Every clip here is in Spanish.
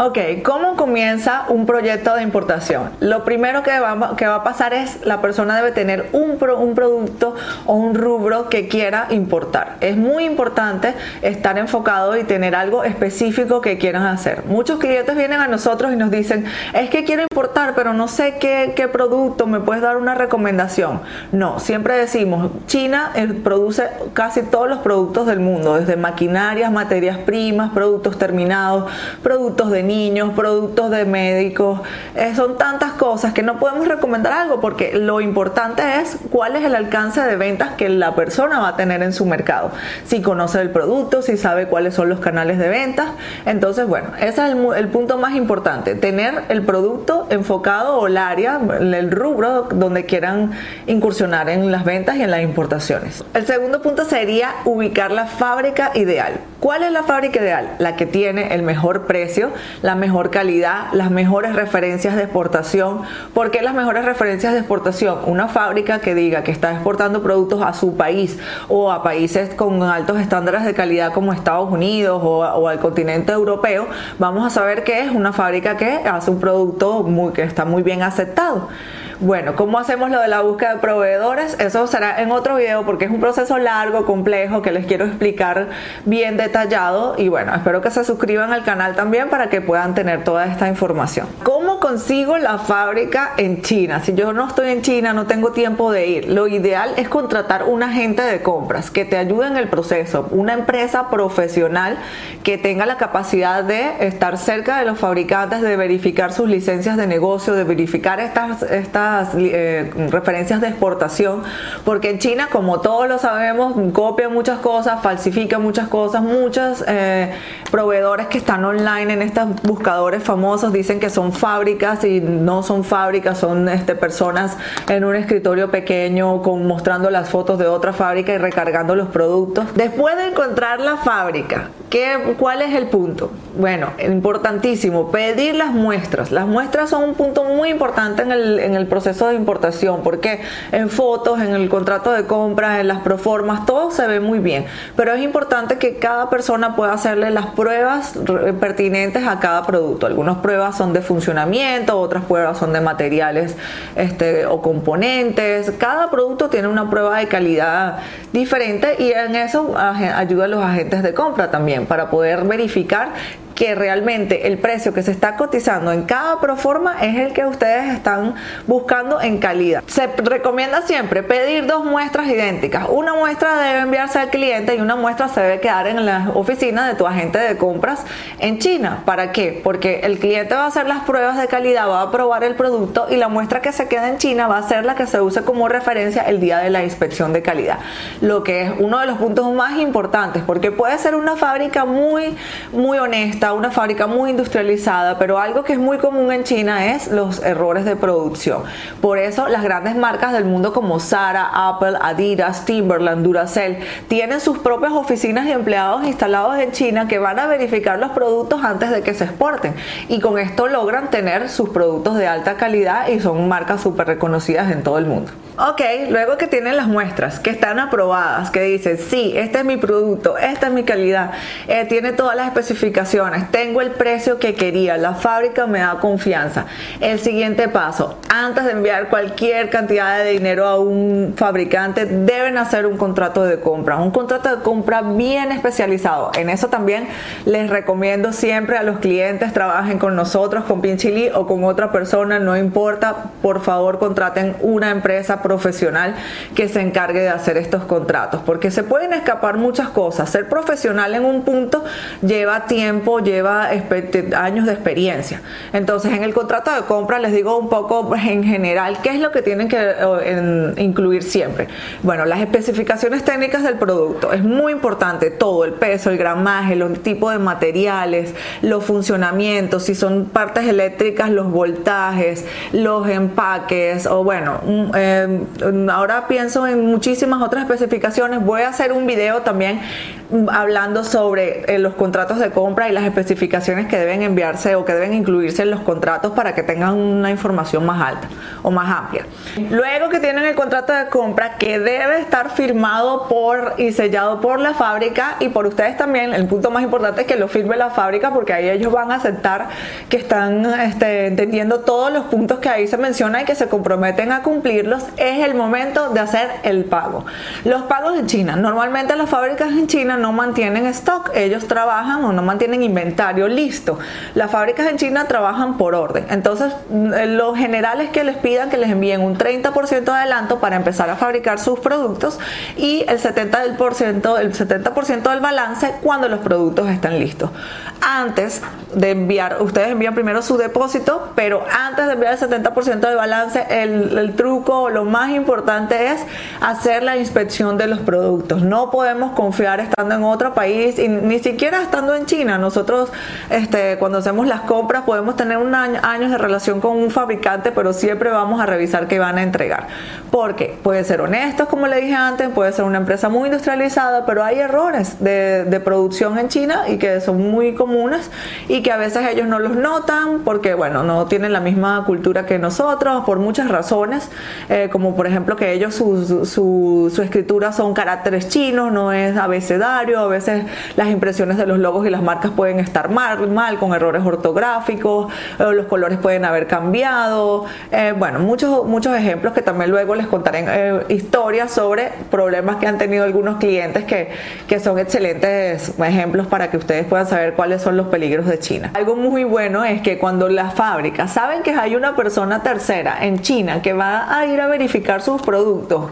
Ok, ¿cómo comienza un proyecto de importación? Lo primero que va, que va a pasar es la persona debe tener un, un producto o un rubro que quiera importar. Es muy importante estar enfocado y tener algo específico que quieran hacer. Muchos clientes vienen a nosotros y nos dicen, es que quiero importar, pero no sé qué, qué producto, ¿me puedes dar una recomendación? No, siempre decimos, China eh, produce casi todos los productos del mundo, desde maquinarias, materias primas, productos terminados, productos de niños, productos de médicos, eh, son tantas cosas que no podemos recomendar algo porque lo importante es cuál es el alcance de ventas que la persona va a tener en su mercado. Si conoce el producto, si sabe cuáles son los canales de ventas, entonces bueno, ese es el, el punto más importante, tener el producto enfocado o el área, el rubro donde quieran incursionar en las ventas y en las importaciones. El segundo punto sería ubicar la fábrica ideal. ¿Cuál es la fábrica ideal? La que tiene el mejor precio, la mejor calidad, las mejores referencias de exportación. ¿Por qué las mejores referencias de exportación? Una fábrica que diga que está exportando productos a su país o a países con altos estándares de calidad como Estados Unidos o, al continente europeo, vamos a saber que es una fábrica que hace un producto muy, que está muy bien aceptado. Bueno, ¿cómo hacemos lo de la búsqueda de proveedores? Eso será en otro video porque es un proceso largo, complejo, que les quiero explicar bien detallado. Y bueno, espero que se suscriban al canal también para que puedan tener toda esta información. ¿Cómo consigo la fábrica en China? Si yo no estoy en China, no tengo tiempo de ir. Lo ideal es contratar un agente de compras que te ayude en el proceso, una empresa profesional que tenga la capacidad de estar cerca de los fabricantes, de verificar sus licencias de negocio, de verificar estas, estas eh, referencias de exportación, porque en China, como todos lo sabemos, copian muchas cosas, falsifican muchas cosas, muchos eh, proveedores que están online en estos buscadores famosos dicen que son fábricas y no son fábricas, son este, personas en un escritorio pequeño con, mostrando las fotos de otra fábrica y recargando los productos. Después de encontrar la fábrica, ¿qué, ¿cuál es el punto? Bueno, importantísimo, pedir las muestras. Las muestras son un punto muy importante en el, proceso de importación, porque en fotos, en el contrato de compra, en las proformas, todo se ve muy bien, pero es importante que cada persona pueda hacerle las pruebas pertinentes a cada producto. Algunas pruebas son de funcionamiento, otras pruebas son de materiales este, o componentes. Cada producto tiene una prueba de calidad diferente y en eso ayuda a los agentes de compra también para poder verificar que realmente el precio que se está cotizando en cada proforma es el que ustedes están buscando en calidad. Se recomienda siempre pedir dos muestras idénticas. Una muestra debe enviarse al cliente y una muestra se debe quedar en la oficina de tu agente de compras en China. ¿Para qué? Porque el cliente va a hacer las pruebas de calidad, va a probar el producto y la muestra que se queda en China va a ser la que se use como referencia el día de la inspección de calidad. Lo que es uno de los puntos más importantes porque puede ser una fábrica muy muy honesta una fábrica muy industrializada, pero algo que es muy común en China es los errores de producción. Por eso las grandes marcas del mundo como Zara, Apple, Adidas, Timberland, Duracell tienen sus propias oficinas y empleados instalados en China que van a verificar los productos antes de que se exporten y con esto logran tener sus productos de alta calidad y son marcas súper reconocidas en todo el mundo. Ok, luego que tienen las muestras, que están aprobadas, que dicen, sí, este es mi producto, esta es mi calidad, eh, tiene todas las especificaciones, tengo el precio que quería, la fábrica me da confianza. El siguiente paso, antes de enviar cualquier cantidad de dinero a un fabricante, deben hacer un contrato de compra, un contrato de compra bien especializado. En eso también les recomiendo siempre a los clientes, trabajen con nosotros, con Pinchili o con otra persona, no importa, por favor contraten una empresa profesional que se encargue de hacer estos contratos, porque se pueden escapar muchas cosas. Ser profesional en un punto lleva tiempo, lleva años de experiencia. Entonces, en el contrato de compra les digo un poco en general qué es lo que tienen que incluir siempre. Bueno, las especificaciones técnicas del producto. Es muy importante todo, el peso, el gramaje, los tipos de materiales, los funcionamientos, si son partes eléctricas, los voltajes, los empaques o bueno, eh, ahora pienso en muchísimas otras especificaciones. Voy a hacer un video también hablando sobre eh, los contratos de compra y las especificaciones que deben enviarse o que deben incluirse en los contratos para que tengan una información más alta o más amplia. Luego que tienen el contrato de compra que debe estar firmado por y sellado por la fábrica y por ustedes también, el punto más importante es que lo firme la fábrica porque ahí ellos van a aceptar que están este, entendiendo todos los puntos que ahí se mencionan y que se comprometen a cumplirlos, es el momento de hacer el pago. Los pagos en China, normalmente las fábricas en China no mantienen stock, ellos trabajan o no mantienen inventario listo. Las fábricas en China trabajan por orden. Entonces, mm, lo general es que les pidan que les envíen un 30% de adelanto para empezar a fabricar sus productos y el 70%, el 70 del balance cuando los productos están listos. Antes de enviar, ustedes envían primero su depósito, pero antes de enviar el 70% de balance, el, el truco, lo más importante es hacer la inspección de los productos. No podemos confiar estando en otro país y ni siquiera estando en China. Nosotros, este, cuando hacemos las compras, podemos tener un año, años de relación con un fabricante, pero siempre vamos a revisar qué van a entregar. Porque puede ser honestos, como le dije antes, puede ser una empresa muy industrializada, pero hay errores de, producción en China y que son muy comunes y que a veces ellos no los notan porque, bueno, no tienen la misma cultura que nosotros por muchas razones, eh, como por ejemplo que ellos su, su, escritura son caracteres chinos, no es abecedario, a veces las impresiones de los logos y las marcas pueden estar mal, mal con errores ortográficos, los colores pueden haber cambiado, eh, bueno, muchos, muchos ejemplos que también luego les contaré eh, historias sobre problemas que han tenido algunos clientes que, que son excelentes ejemplos para que ustedes puedan saber cuáles son los peligros de China. Algo muy bueno es que cuando las fábricas saben que hay una persona tercera en China que va a ir a verificar sus productos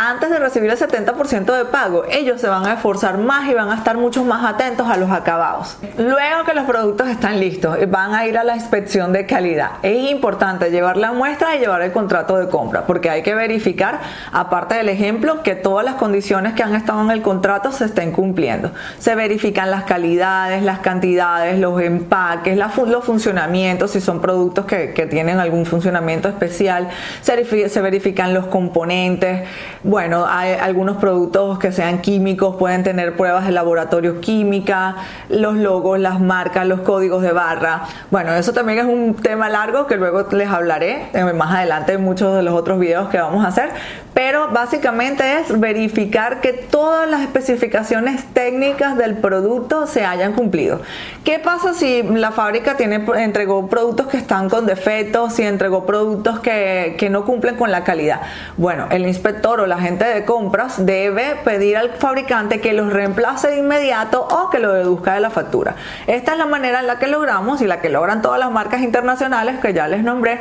antes de recibir el 70% de pago, ellos se van a esforzar más y van a estar mucho más atentos a los acabados. Luego que los productos están listos, van a ir a la inspección de calidad. Es importante llevar la muestra y llevar el contrato de compra, porque hay que verificar, aparte del ejemplo, que todas las condiciones que han estado en el contrato se estén cumpliendo. Se verifican las calidades, las cantidades, los empaques, los funcionamientos, si son productos que, tienen algún funcionamiento especial, se, se los componentes. Bueno, hay algunos productos que sean químicos, pueden tener pruebas de laboratorio química, los logos, las marcas, los códigos de barra. Bueno, eso también es un tema largo que luego les hablaré más adelante en muchos de los otros videos que vamos a hacer, pero básicamente es verificar que todas las especificaciones técnicas del producto se hayan cumplido. ¿Qué pasa si la fábrica tiene, entregó productos que están con defectos, si entregó productos que, que no cumplen con la calidad? Bueno, el inspector o la gente de compras debe pedir al fabricante que los reemplace de inmediato o que lo deduzca de la factura. Esta es la manera en la que logramos y la que logran todas las marcas internacionales que ya les nombré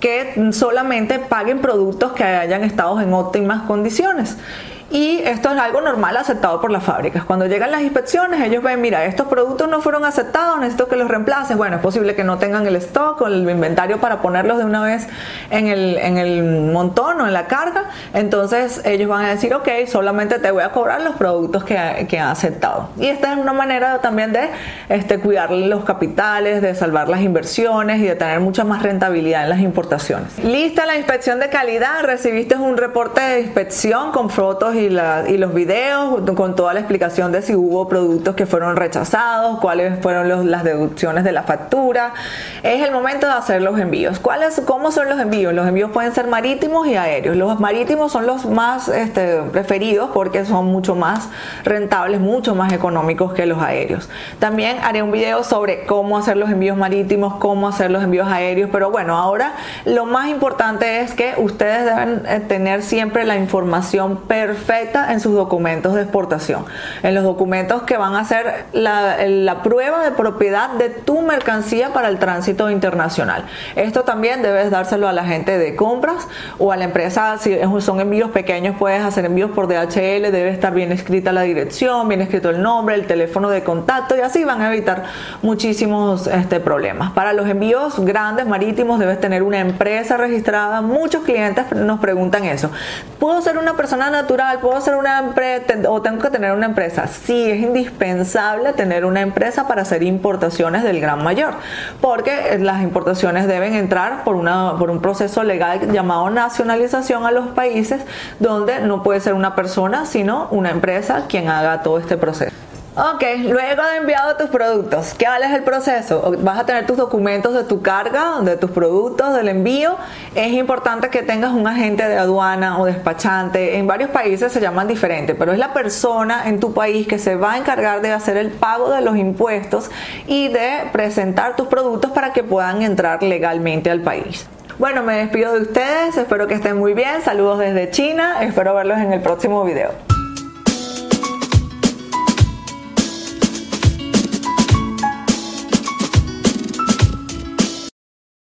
que solamente paguen productos que hayan estado en óptimas condiciones. Y esto es algo normal aceptado por las fábricas. Cuando llegan las inspecciones, ellos ven, mira, estos productos no fueron aceptados, necesito que los reemplaces. Bueno, es posible que no tengan el stock o el inventario para ponerlos de una vez en el, en el montón o en la carga. Entonces ellos van a decir, ok, solamente te voy a cobrar los productos que, que han aceptado. Y esta es una manera también de este, cuidar los capitales, de salvar las inversiones y de tener mucha más rentabilidad en las importaciones. Lista la inspección de calidad, recibiste un reporte de inspección con fotos los videos con toda la explicación de si hubo productos que fueron rechazados, cuáles fueron las deducciones de la factura. Es el momento de hacer los envíos. ¿Cuáles, ¿Cómo son los envíos? Los envíos pueden ser marítimos y aéreos. Los marítimos son los más este, preferidos porque son mucho más rentables, mucho más económicos que los aéreos. También haré un video sobre cómo hacer los envíos marítimos, cómo hacer los envíos aéreos, pero bueno, ahora lo más importante es que ustedes deben eh, tener siempre la información perfecta en sus documentos de exportación, en los documentos que van a ser la, prueba de propiedad de tu mercancía para el tránsito internacional. Esto también debes dárselo a la gente de compras o a la empresa, si son envíos pequeños puedes hacer envíos por DHL, debe estar bien escrita la dirección, bien escrito el nombre, el teléfono de contacto y así van a evitar muchísimos este, problemas. Para los envíos grandes marítimos debes tener una empresa registrada, muchos clientes nos preguntan eso. ¿Puedo ser una persona natural? ¿Puedo ser una empresa o tengo que tener una empresa? Sí, es indispensable tener una empresa para hacer importaciones del gran mayor, porque las importaciones deben entrar por, una, por un proceso legal llamado nacionalización a los países, donde no puede ser una persona, sino una empresa quien haga todo este proceso. Ok, luego de enviado tus productos, ¿qué vale es el proceso? Vas a tener tus documentos de tu carga, de tus productos, del envío. Es importante que tengas un agente de aduana o despachante. En varios países se llaman diferente, pero es la persona en tu país que se va a encargar de hacer el pago de los impuestos y de presentar tus productos para que puedan entrar legalmente al país. Bueno, me despido de ustedes, espero que estén muy bien. Saludos desde China, espero verlos en el próximo video.